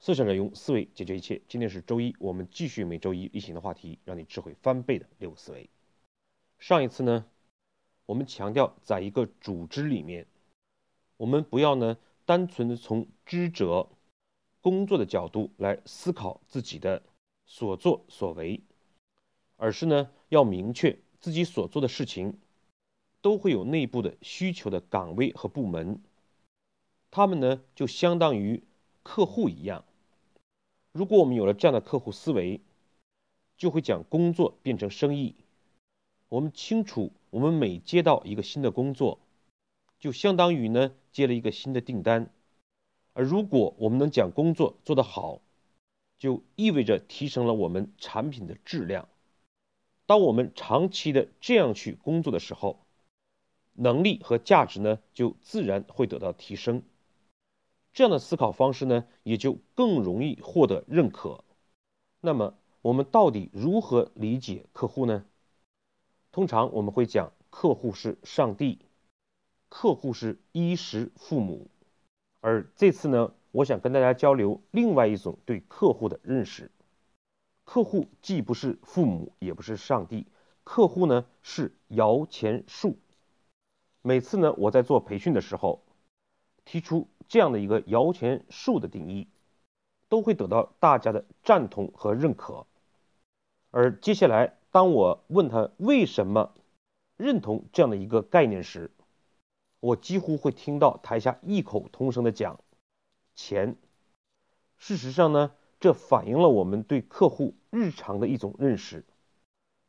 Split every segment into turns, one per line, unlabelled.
思想者用思维解决一切。今天是周一，我们继续每周一例行的话题，让你智慧翻倍的六个思维。上一次呢，我们强调在一个组织里面，我们不要呢单纯的从知者工作的角度来思考自己的所作所为，而是呢要明确自己所做的事情都会有内部的需求的岗位和部门，他们呢就相当于客户一样。如果我们有了这样的客户思维，就会将工作变成生意。我们清楚，我们每接到一个新的工作，就相当于呢接了一个新的订单。而如果我们能将工作做得好，就意味着提升了我们产品的质量。当我们长期的这样去工作的时候，能力和价值呢就自然会得到提升。这样的思考方式呢，也就更容易获得认可。那么，我们到底如何理解客户呢？通常我们会讲，客户是上帝，客户是衣食父母。而这次呢，我想跟大家交流另外一种对客户的认识：客户既不是父母，也不是上帝，客户呢是摇钱树。每次呢，我在做培训的时候，提出。这样的一个摇钱树的定义，都会得到大家的赞同和认可。而接下来，当我问他为什么认同这样的一个概念时，我几乎会听到台下异口同声的讲“钱”。事实上呢，这反映了我们对客户日常的一种认识：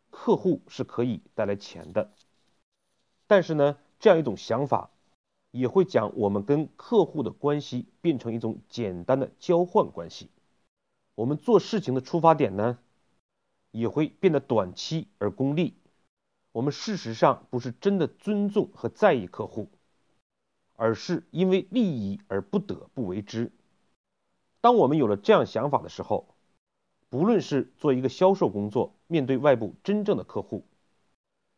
客户是可以带来钱的。但是呢，这样一种想法。也会将我们跟客户的关系变成一种简单的交换关系。我们做事情的出发点呢，也会变得短期而功利。我们事实上不是真的尊重和在意客户，而是因为利益而不得不为之。当我们有了这样想法的时候，不论是做一个销售工作，面对外部真正的客户，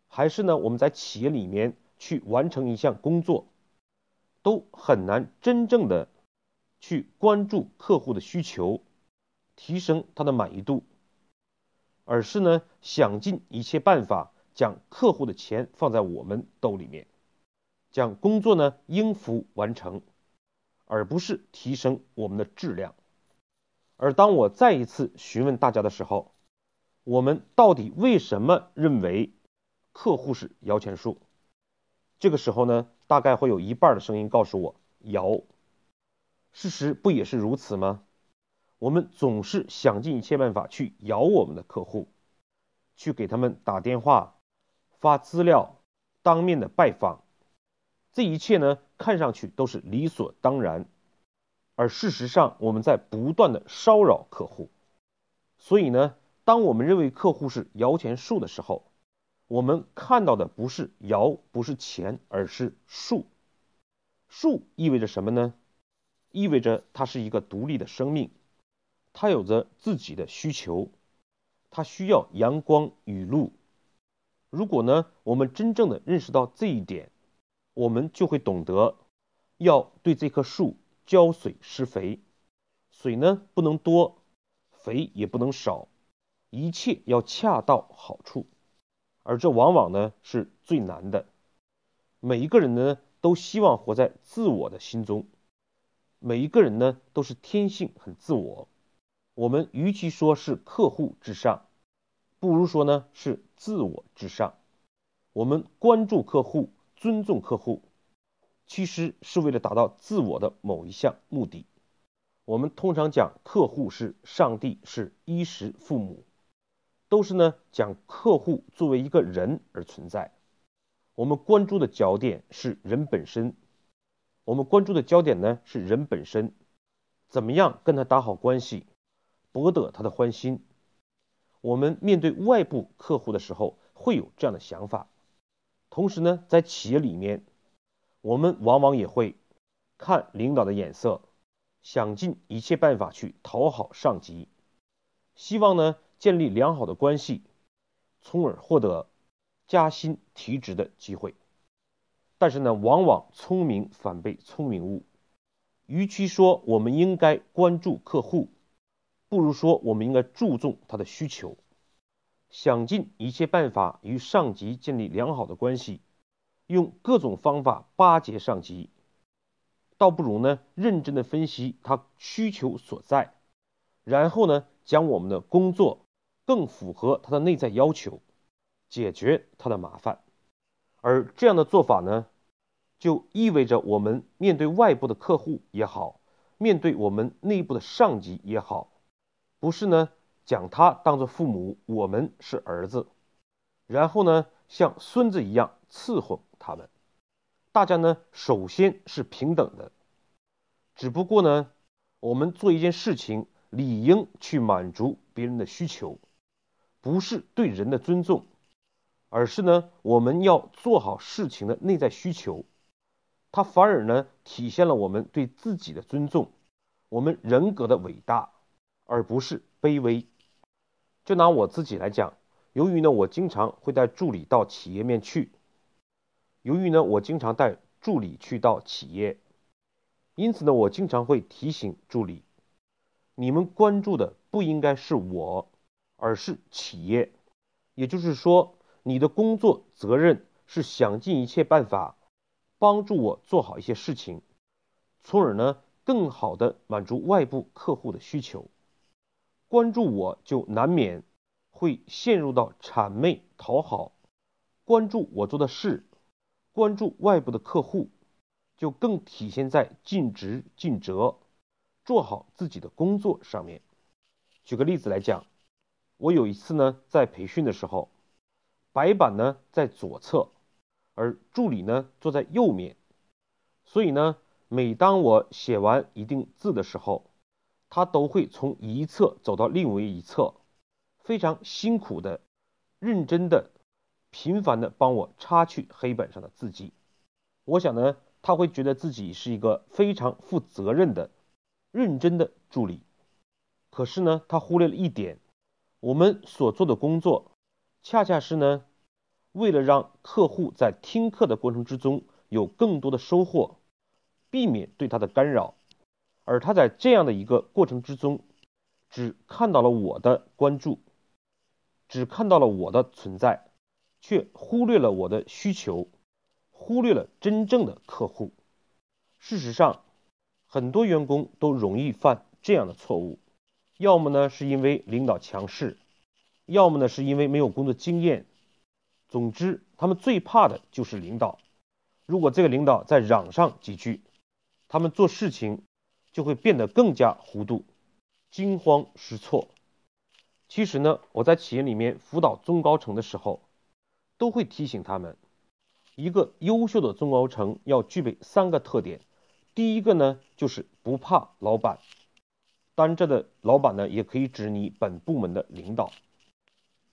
还是呢我们在企业里面去完成一项工作。都很难真正的去关注客户的需求，提升他的满意度，而是呢想尽一切办法将客户的钱放在我们兜里面，将工作呢应付完成，而不是提升我们的质量。而当我再一次询问大家的时候，我们到底为什么认为客户是摇钱树？这个时候呢，大概会有一半的声音告诉我摇。事实不也是如此吗？我们总是想尽一切办法去摇我们的客户，去给他们打电话、发资料、当面的拜访，这一切呢，看上去都是理所当然，而事实上我们在不断的骚扰客户。所以呢，当我们认为客户是摇钱树的时候，我们看到的不是摇，不是钱，而是树。树意味着什么呢？意味着它是一个独立的生命，它有着自己的需求，它需要阳光雨露。如果呢，我们真正的认识到这一点，我们就会懂得要对这棵树浇水施肥，水呢不能多，肥也不能少，一切要恰到好处。而这往往呢是最难的。每一个人呢都希望活在自我的心中，每一个人呢都是天性很自我。我们与其说是客户至上，不如说呢是自我至上。我们关注客户、尊重客户，其实是为了达到自我的某一项目的。我们通常讲客户是上帝，是衣食父母。都是呢，将客户作为一个人而存在。我们关注的焦点是人本身，我们关注的焦点呢是人本身，怎么样跟他打好关系，博得他的欢心。我们面对外部客户的时候会有这样的想法，同时呢，在企业里面，我们往往也会看领导的眼色，想尽一切办法去讨好上级，希望呢。建立良好的关系，从而获得加薪提职的机会。但是呢，往往聪明反被聪明误，与其说我们应该关注客户，不如说我们应该注重他的需求，想尽一切办法与上级建立良好的关系，用各种方法巴结上级，倒不如呢认真的分析他需求所在，然后呢将我们的工作更符合他的内在要求，解决他的麻烦。而这样的做法呢，就意味着我们面对外部的客户也好，面对我们内部的上级也好，不是呢将他当做父母，我们是儿子，然后呢像孙子一样伺候他们。大家呢首先是平等的，只不过呢我们做一件事情理应去满足别人的需求，不是对人的尊重。而是呢，我们要做好事情的内在需求，它反而呢体现了我们对自己的尊重，我们人格的伟大，而不是卑微。就拿我自己来讲，由于呢我经常会带助理到企业面去，由于呢我经常带助理去到企业，因此呢我经常会提醒助理，你们关注的不应该是我，而是企业，也就是说。你的工作责任是想尽一切办法帮助我做好一些事情，从而呢更好的满足外部客户的需求。关注我就难免会陷入到谄媚讨好，关注我做的事，关注外部的客户，就更体现在尽职尽责，做好自己的工作上面。举个例子来讲，我有一次呢在培训的时候。白板呢在左侧，而助理呢坐在右面，所以呢，每当我写完一定字的时候，他都会从一侧走到另外一侧，非常辛苦的、认真的、频繁的帮我擦去黑板上的字迹。我想呢，他会觉得自己是一个非常负责任的、认真的助理。可是呢，他忽略了一点，我们所做的工作。恰恰是呢，为了让客户在听课的过程之中有更多的收获，避免对他的干扰，而他在这样的一个过程之中，只看到了我的关注，只看到了我的存在，却忽略了我的需求，忽略了真正的客户。事实上，很多员工都容易犯这样的错误，要么呢是因为领导强势。要么呢，是因为没有工作经验。总之，他们最怕的就是领导。如果这个领导再嚷上几句，他们做事情就会变得更加糊涂、惊慌失措。其实呢，我在企业里面辅导中高层的时候，都会提醒他们，一个优秀的中高层要具备三个特点。第一个呢，就是不怕老板。当然，这的老板呢，也可以指你本部门的领导。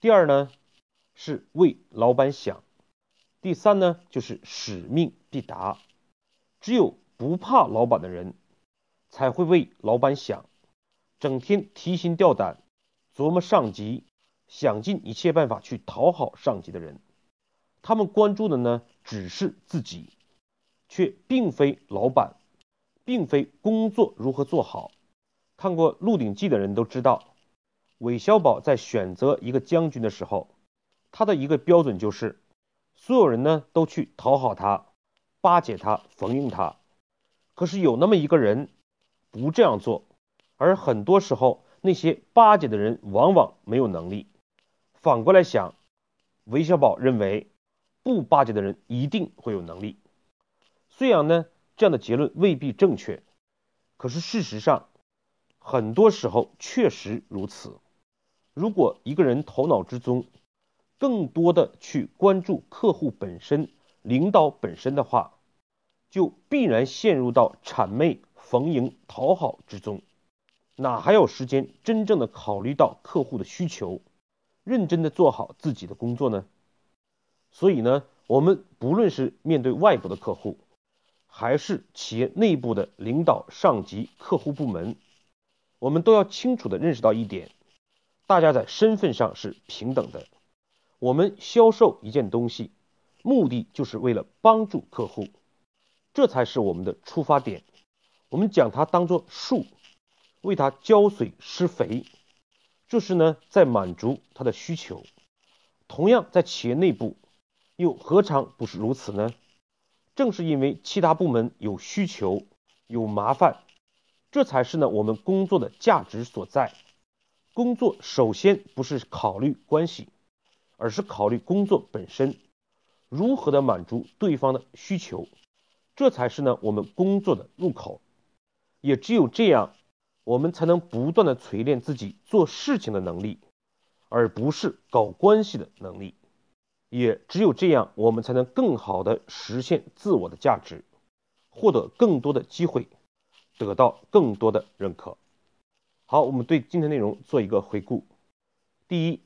第二呢，是为老板想；第三呢，就是使命必达。只有不怕老板的人，才会为老板想，整天提心吊胆，琢磨上级，想尽一切办法去讨好上级的人。他们关注的呢，只是自己，却并非老板，并非工作如何做好。看过《鹿鼎记》的人都知道。韦小宝在选择一个将军的时候，他的一个标准就是，所有人呢都去讨好他、巴结他、逢迎他。可是有那么一个人不这样做，而很多时候那些巴结的人往往没有能力。反过来想，韦小宝认为不巴结的人一定会有能力。虽然呢这样的结论未必正确，可是事实上很多时候确实如此。如果一个人头脑之中更多的去关注客户本身、领导本身的话，就必然陷入到谄媚、逢迎、讨好之中，哪还有时间真正的考虑到客户的需求，认真的做好自己的工作呢？所以呢，我们不论是面对外部的客户，还是企业内部的领导、上级、客户部门，我们都要清楚的认识到一点。大家在身份上是平等的。我们销售一件东西，目的就是为了帮助客户，这才是我们的出发点。我们将它当做树，为它浇水施肥，这是呢在满足它的需求。同样，在企业内部，又何尝不是如此呢？正是因为其他部门有需求、有麻烦，这才是呢我们工作的价值所在。工作首先不是考虑关系，而是考虑工作本身如何的满足对方的需求，这才是呢我们工作的入口。也只有这样，我们才能不断的锤炼自己做事情的能力，而不是搞关系的能力。也只有这样，我们才能更好的实现自我的价值，获得更多的机会，得到更多的认可。好，我们对今天内容做一个回顾。第一，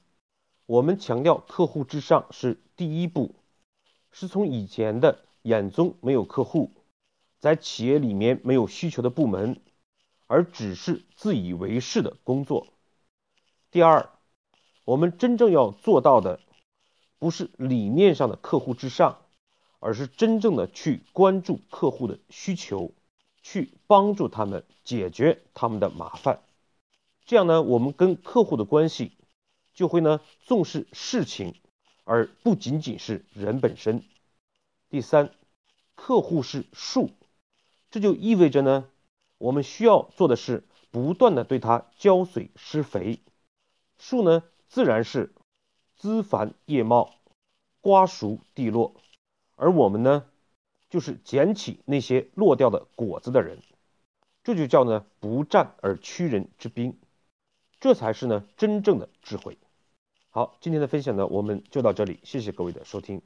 我们强调客户至上是第一步，是从以前的眼中没有客户，在企业里面没有需求的部门，而只是自以为是的工作。第二，我们真正要做到的。不是理念上的客户至上，而是真正的去关注客户的需求，去帮助他们解决他们的麻烦。这样呢，我们跟客户的关系就会呢重视事情，而不仅仅是人本身。第三，客户是树，这就意味着呢，我们需要做的是不断的对它浇水施肥。树呢，自然是。枝繁叶茂，瓜熟蒂落，而我们呢，就是捡起那些落掉的果子的人，这就叫呢不战而屈人之兵，这才是呢真正的智慧。好，今天的分享呢，我们就到这里，谢谢各位的收听。